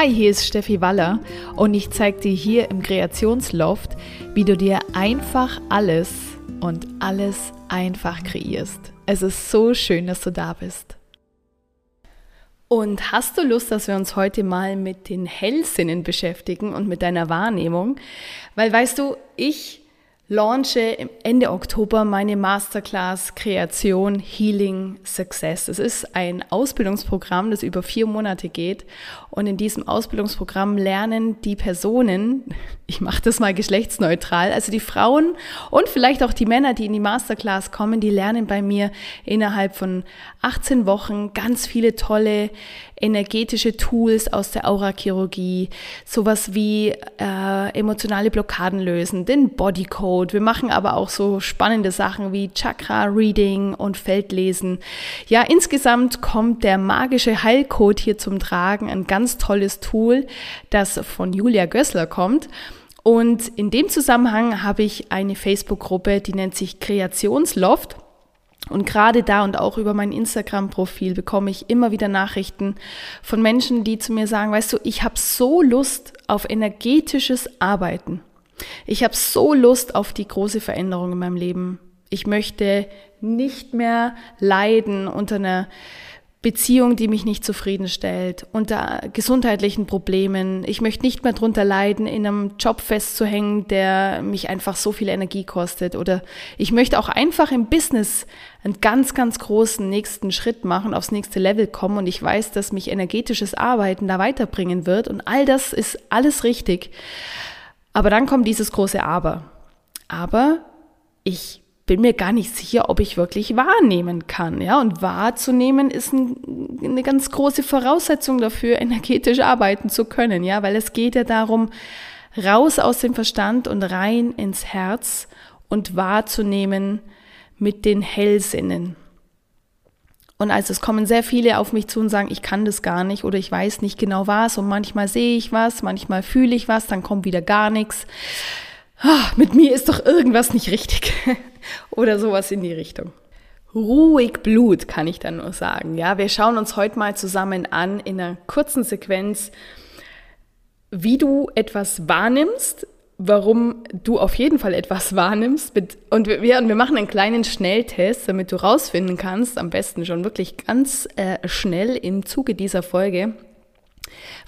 Hi, hier ist Steffi Waller und ich zeige dir hier im Kreationsloft, wie du dir einfach alles und alles einfach kreierst. Es ist so schön, dass du da bist. Und hast du Lust, dass wir uns heute mal mit den Hellsinnen beschäftigen und mit deiner Wahrnehmung? Weil weißt du, ich launche Ende Oktober meine Masterclass Kreation Healing Success. Es ist ein Ausbildungsprogramm, das über vier Monate geht. Und in diesem Ausbildungsprogramm lernen die Personen, ich mache das mal geschlechtsneutral, also die Frauen und vielleicht auch die Männer, die in die Masterclass kommen, die lernen bei mir innerhalb von 18 Wochen ganz viele tolle energetische Tools aus der Aurachirurgie, sowas wie äh, emotionale Blockaden lösen, den Bodycode. Wir machen aber auch so spannende Sachen wie Chakra-Reading und Feldlesen. Ja, insgesamt kommt der magische Heilcode hier zum Tragen, ein ganz tolles Tool, das von Julia Gössler kommt. Und in dem Zusammenhang habe ich eine Facebook-Gruppe, die nennt sich Kreationsloft. Und gerade da und auch über mein Instagram-Profil bekomme ich immer wieder Nachrichten von Menschen, die zu mir sagen, weißt du, ich habe so Lust auf energetisches Arbeiten. Ich habe so Lust auf die große Veränderung in meinem Leben. Ich möchte nicht mehr leiden unter einer Beziehung, die mich nicht zufriedenstellt, unter gesundheitlichen Problemen. Ich möchte nicht mehr drunter leiden, in einem Job festzuhängen, der mich einfach so viel Energie kostet. Oder ich möchte auch einfach im Business einen ganz, ganz großen nächsten Schritt machen, aufs nächste Level kommen. Und ich weiß, dass mich energetisches Arbeiten da weiterbringen wird. Und all das ist alles richtig. Aber dann kommt dieses große Aber. Aber ich bin mir gar nicht sicher, ob ich wirklich wahrnehmen kann. Ja, und wahrzunehmen ist ein, eine ganz große Voraussetzung dafür, energetisch arbeiten zu können. Ja, weil es geht ja darum, raus aus dem Verstand und rein ins Herz und wahrzunehmen mit den Hellsinnen. Und also es kommen sehr viele auf mich zu und sagen, ich kann das gar nicht oder ich weiß nicht genau was und manchmal sehe ich was, manchmal fühle ich was, dann kommt wieder gar nichts. Ah, mit mir ist doch irgendwas nicht richtig. Oder sowas in die Richtung. Ruhig Blut, kann ich dann nur sagen. Ja, wir schauen uns heute mal zusammen an in einer kurzen Sequenz, wie du etwas wahrnimmst, warum du auf jeden Fall etwas wahrnimmst. Und wir, wir machen einen kleinen Schnelltest, damit du rausfinden kannst, am besten schon wirklich ganz äh, schnell im Zuge dieser Folge,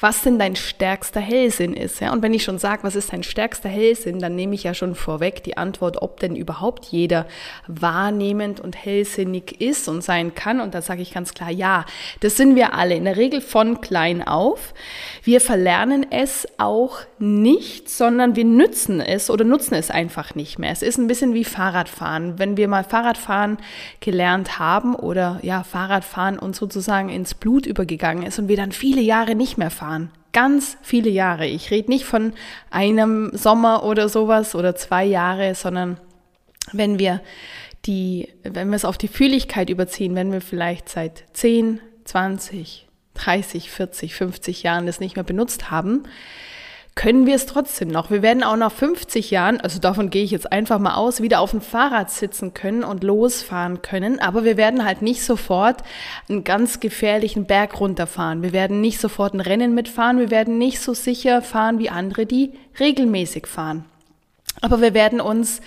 was denn dein stärkster Hellsinn ist. Ja? Und wenn ich schon sage, was ist dein stärkster Hellsinn, dann nehme ich ja schon vorweg die Antwort, ob denn überhaupt jeder wahrnehmend und hellsinnig ist und sein kann. Und da sage ich ganz klar, ja, das sind wir alle, in der Regel von klein auf. Wir verlernen es auch nicht, sondern wir nützen es oder nutzen es einfach nicht mehr. Es ist ein bisschen wie Fahrradfahren. Wenn wir mal Fahrradfahren gelernt haben oder ja, Fahrradfahren uns sozusagen ins Blut übergegangen ist und wir dann viele Jahre nicht mehr fahren, fahren. Ganz viele Jahre. Ich rede nicht von einem Sommer oder sowas oder zwei Jahre, sondern wenn wir die, wenn wir es auf die Fühligkeit überziehen, wenn wir vielleicht seit 10, 20, 30, 40, 50 Jahren das nicht mehr benutzt haben, können wir es trotzdem noch. Wir werden auch nach 50 Jahren, also davon gehe ich jetzt einfach mal aus, wieder auf dem Fahrrad sitzen können und losfahren können. Aber wir werden halt nicht sofort einen ganz gefährlichen Berg runterfahren. Wir werden nicht sofort ein Rennen mitfahren. Wir werden nicht so sicher fahren wie andere, die regelmäßig fahren. Aber wir werden uns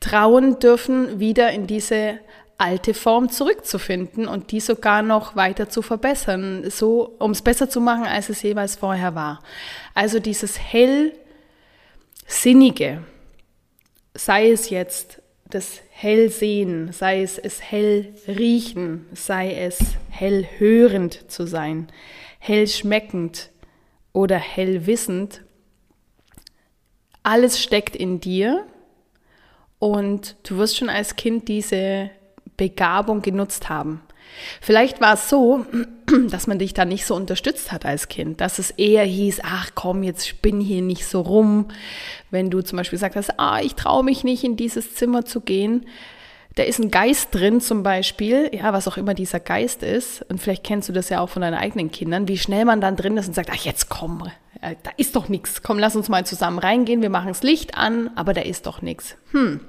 trauen dürfen, wieder in diese alte Form zurückzufinden und die sogar noch weiter zu verbessern, so um es besser zu machen, als es jeweils vorher war. Also dieses hellsinnige, sei es jetzt das Hellsehen, sei es es hell riechen, sei es hell hörend zu sein, hell schmeckend oder hell wissend, alles steckt in dir und du wirst schon als Kind diese Begabung genutzt haben. Vielleicht war es so, dass man dich da nicht so unterstützt hat als Kind, dass es eher hieß, ach komm, jetzt spinn hier nicht so rum. Wenn du zum Beispiel sagst, ah, ich traue mich nicht in dieses Zimmer zu gehen, da ist ein Geist drin zum Beispiel, ja, was auch immer dieser Geist ist, und vielleicht kennst du das ja auch von deinen eigenen Kindern, wie schnell man dann drin ist und sagt, ach jetzt komm, da ist doch nichts, komm, lass uns mal zusammen reingehen, wir machen das Licht an, aber da ist doch nichts. Hm.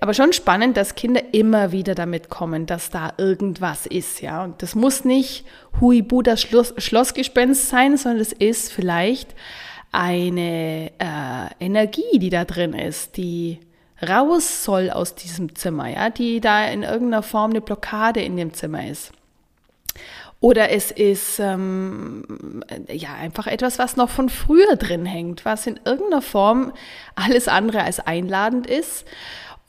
Aber schon spannend, dass Kinder immer wieder damit kommen, dass da irgendwas ist, ja. Und das muss nicht Huibu das Schloss, Schlossgespenst sein, sondern es ist vielleicht eine äh, Energie, die da drin ist, die raus soll aus diesem Zimmer, ja, die da in irgendeiner Form eine Blockade in dem Zimmer ist. Oder es ist ähm, ja einfach etwas, was noch von früher drin hängt, was in irgendeiner Form alles andere als einladend ist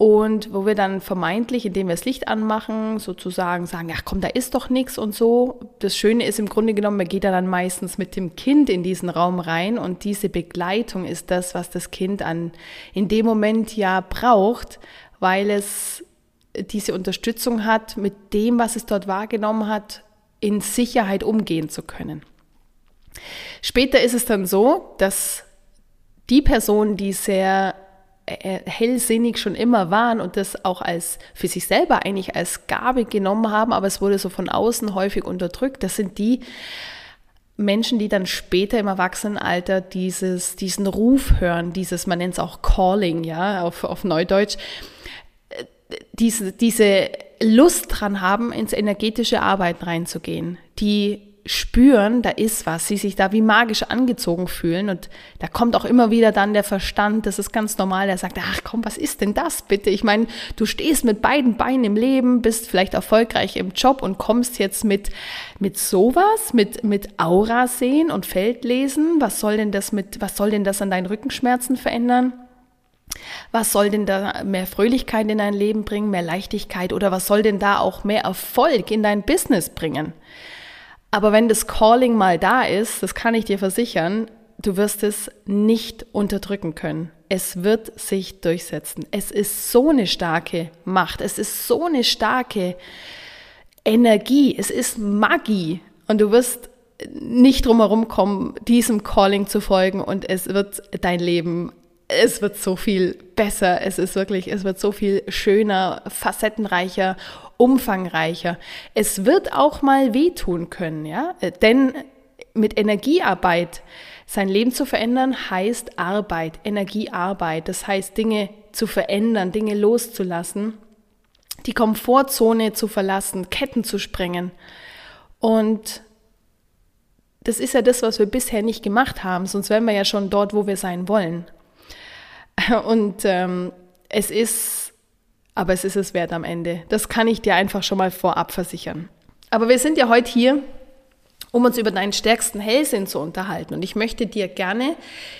und wo wir dann vermeintlich, indem wir das Licht anmachen, sozusagen sagen, ach komm, da ist doch nichts und so. Das Schöne ist im Grunde genommen, man geht da dann meistens mit dem Kind in diesen Raum rein und diese Begleitung ist das, was das Kind an in dem Moment ja braucht, weil es diese Unterstützung hat, mit dem, was es dort wahrgenommen hat, in Sicherheit umgehen zu können. Später ist es dann so, dass die Person, die sehr hellsinnig schon immer waren und das auch als für sich selber eigentlich als Gabe genommen haben, aber es wurde so von außen häufig unterdrückt. Das sind die Menschen, die dann später im Erwachsenenalter dieses, diesen Ruf hören, dieses, man nennt es auch Calling, ja, auf, auf Neudeutsch, äh, diese, diese Lust dran haben, ins energetische Arbeiten reinzugehen, die spüren, da ist was, sie sich da wie magisch angezogen fühlen und da kommt auch immer wieder dann der Verstand, das ist ganz normal, der sagt, ach komm, was ist denn das bitte? Ich meine, du stehst mit beiden Beinen im Leben, bist vielleicht erfolgreich im Job und kommst jetzt mit, mit sowas, mit, mit Aura sehen und Feldlesen, was soll denn das mit, was soll denn das an deinen Rückenschmerzen verändern? Was soll denn da mehr Fröhlichkeit in dein Leben bringen, mehr Leichtigkeit oder was soll denn da auch mehr Erfolg in dein Business bringen? Aber wenn das Calling mal da ist, das kann ich dir versichern, du wirst es nicht unterdrücken können. Es wird sich durchsetzen. Es ist so eine starke Macht. Es ist so eine starke Energie. Es ist Magie. Und du wirst nicht drumherum kommen, diesem Calling zu folgen und es wird dein Leben, es wird so viel besser. Es ist wirklich, es wird so viel schöner, facettenreicher umfangreicher. Es wird auch mal wehtun können, ja, denn mit Energiearbeit sein Leben zu verändern heißt Arbeit, Energiearbeit. Das heißt Dinge zu verändern, Dinge loszulassen, die Komfortzone zu verlassen, Ketten zu sprengen. Und das ist ja das, was wir bisher nicht gemacht haben, sonst wären wir ja schon dort, wo wir sein wollen. Und ähm, es ist aber es ist es wert am Ende. Das kann ich dir einfach schon mal vorab versichern. Aber wir sind ja heute hier, um uns über deinen stärksten Hellsinn zu unterhalten. Und ich möchte dir gerne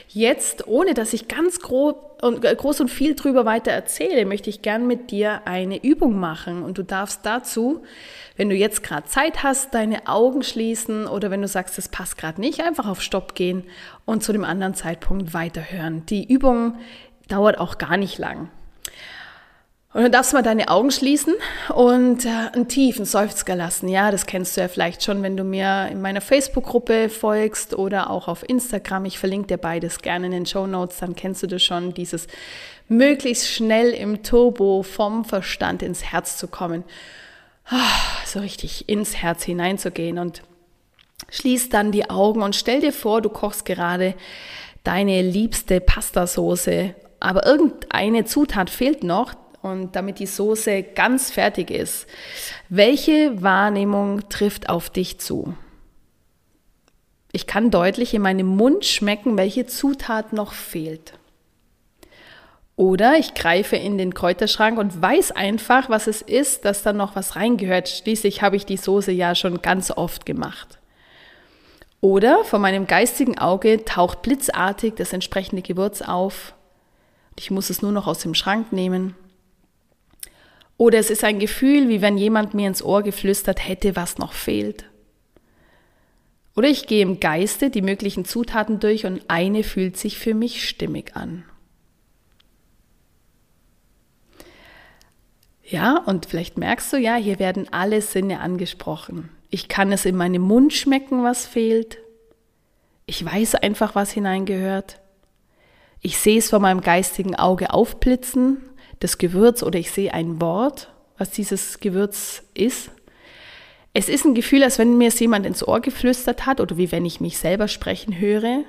jetzt, ohne dass ich ganz grob und, äh, groß und viel drüber weiter erzähle, möchte ich gerne mit dir eine Übung machen. Und du darfst dazu, wenn du jetzt gerade Zeit hast, deine Augen schließen oder wenn du sagst, das passt gerade nicht, einfach auf Stopp gehen und zu dem anderen Zeitpunkt weiterhören. Die Übung dauert auch gar nicht lang. Und dann darfst du mal deine Augen schließen und äh, einen tiefen Seufzer lassen. Ja, das kennst du ja vielleicht schon, wenn du mir in meiner Facebook-Gruppe folgst oder auch auf Instagram. Ich verlinke dir beides gerne in den Show Notes, dann kennst du das schon, dieses möglichst schnell im Turbo vom Verstand ins Herz zu kommen. So richtig ins Herz hineinzugehen und schließ dann die Augen und stell dir vor, du kochst gerade deine liebste Pastasoße, aber irgendeine Zutat fehlt noch, und damit die Soße ganz fertig ist, welche Wahrnehmung trifft auf dich zu? Ich kann deutlich in meinem Mund schmecken, welche Zutat noch fehlt. Oder ich greife in den Kräuterschrank und weiß einfach, was es ist, dass da noch was reingehört. Schließlich habe ich die Soße ja schon ganz oft gemacht. Oder vor meinem geistigen Auge taucht blitzartig das entsprechende Gewürz auf. Ich muss es nur noch aus dem Schrank nehmen. Oder es ist ein Gefühl, wie wenn jemand mir ins Ohr geflüstert hätte, was noch fehlt. Oder ich gehe im Geiste die möglichen Zutaten durch und eine fühlt sich für mich stimmig an. Ja, und vielleicht merkst du ja, hier werden alle Sinne angesprochen. Ich kann es in meinem Mund schmecken, was fehlt. Ich weiß einfach, was hineingehört. Ich sehe es vor meinem geistigen Auge aufblitzen das Gewürz oder ich sehe ein Wort, was dieses Gewürz ist. Es ist ein Gefühl, als wenn mir es jemand ins Ohr geflüstert hat oder wie wenn ich mich selber sprechen höre.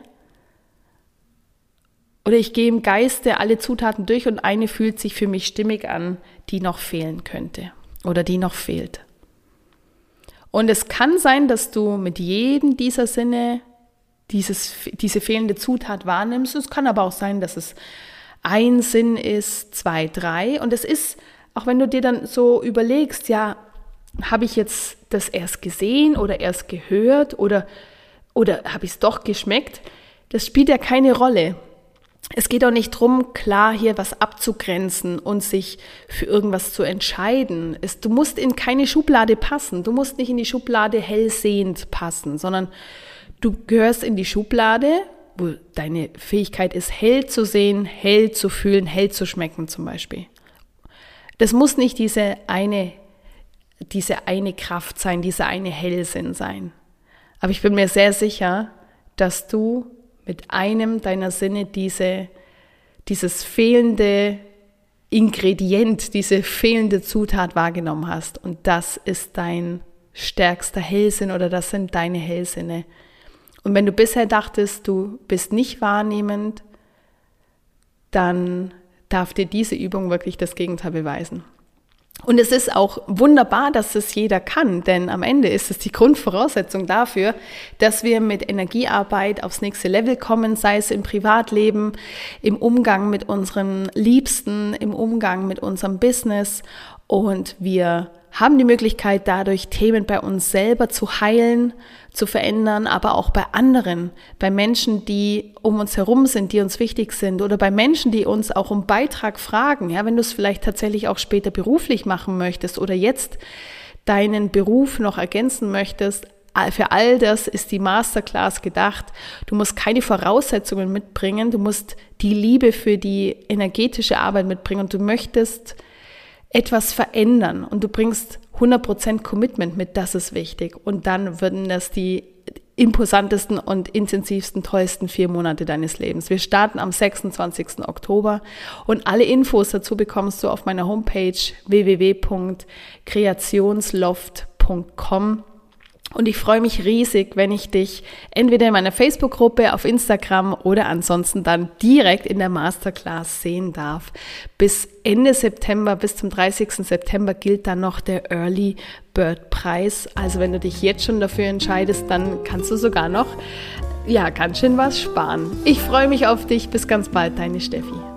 Oder ich gehe im Geiste alle Zutaten durch und eine fühlt sich für mich stimmig an, die noch fehlen könnte oder die noch fehlt. Und es kann sein, dass du mit jedem dieser Sinne dieses, diese fehlende Zutat wahrnimmst. Es kann aber auch sein, dass es ein Sinn ist, zwei, drei. Und es ist, auch wenn du dir dann so überlegst, ja, habe ich jetzt das erst gesehen oder erst gehört oder, oder habe ich es doch geschmeckt? Das spielt ja keine Rolle. Es geht auch nicht darum, klar hier was abzugrenzen und sich für irgendwas zu entscheiden. Es, du musst in keine Schublade passen. Du musst nicht in die Schublade hellsehend passen, sondern du gehörst in die Schublade, wo deine Fähigkeit ist, hell zu sehen, hell zu fühlen, hell zu schmecken zum Beispiel. Das muss nicht diese eine, diese eine Kraft sein, dieser eine Hellsinn sein. Aber ich bin mir sehr sicher, dass du mit einem deiner Sinne diese, dieses fehlende Ingredient, diese fehlende Zutat wahrgenommen hast. Und das ist dein stärkster Hellsinn oder das sind deine Hellsinne. Und wenn du bisher dachtest, du bist nicht wahrnehmend, dann darf dir diese Übung wirklich das Gegenteil beweisen. Und es ist auch wunderbar, dass es jeder kann, denn am Ende ist es die Grundvoraussetzung dafür, dass wir mit Energiearbeit aufs nächste Level kommen, sei es im Privatleben, im Umgang mit unseren Liebsten, im Umgang mit unserem Business. Und wir haben die Möglichkeit, dadurch Themen bei uns selber zu heilen, zu verändern, aber auch bei anderen, bei Menschen, die um uns herum sind, die uns wichtig sind oder bei Menschen, die uns auch um Beitrag fragen. Ja, wenn du es vielleicht tatsächlich auch später beruflich machen möchtest oder jetzt deinen Beruf noch ergänzen möchtest, für all das ist die Masterclass gedacht. Du musst keine Voraussetzungen mitbringen, du musst die Liebe für die energetische Arbeit mitbringen und du möchtest etwas verändern und du bringst 100% Commitment mit, das ist wichtig. Und dann würden das die imposantesten und intensivsten, tollsten vier Monate deines Lebens. Wir starten am 26. Oktober und alle Infos dazu bekommst du auf meiner Homepage www.kreationsloft.com. Und ich freue mich riesig, wenn ich dich entweder in meiner Facebook-Gruppe, auf Instagram oder ansonsten dann direkt in der Masterclass sehen darf. Bis Ende September, bis zum 30. September gilt dann noch der Early Bird Preis. Also wenn du dich jetzt schon dafür entscheidest, dann kannst du sogar noch, ja, ganz schön was sparen. Ich freue mich auf dich. Bis ganz bald, deine Steffi.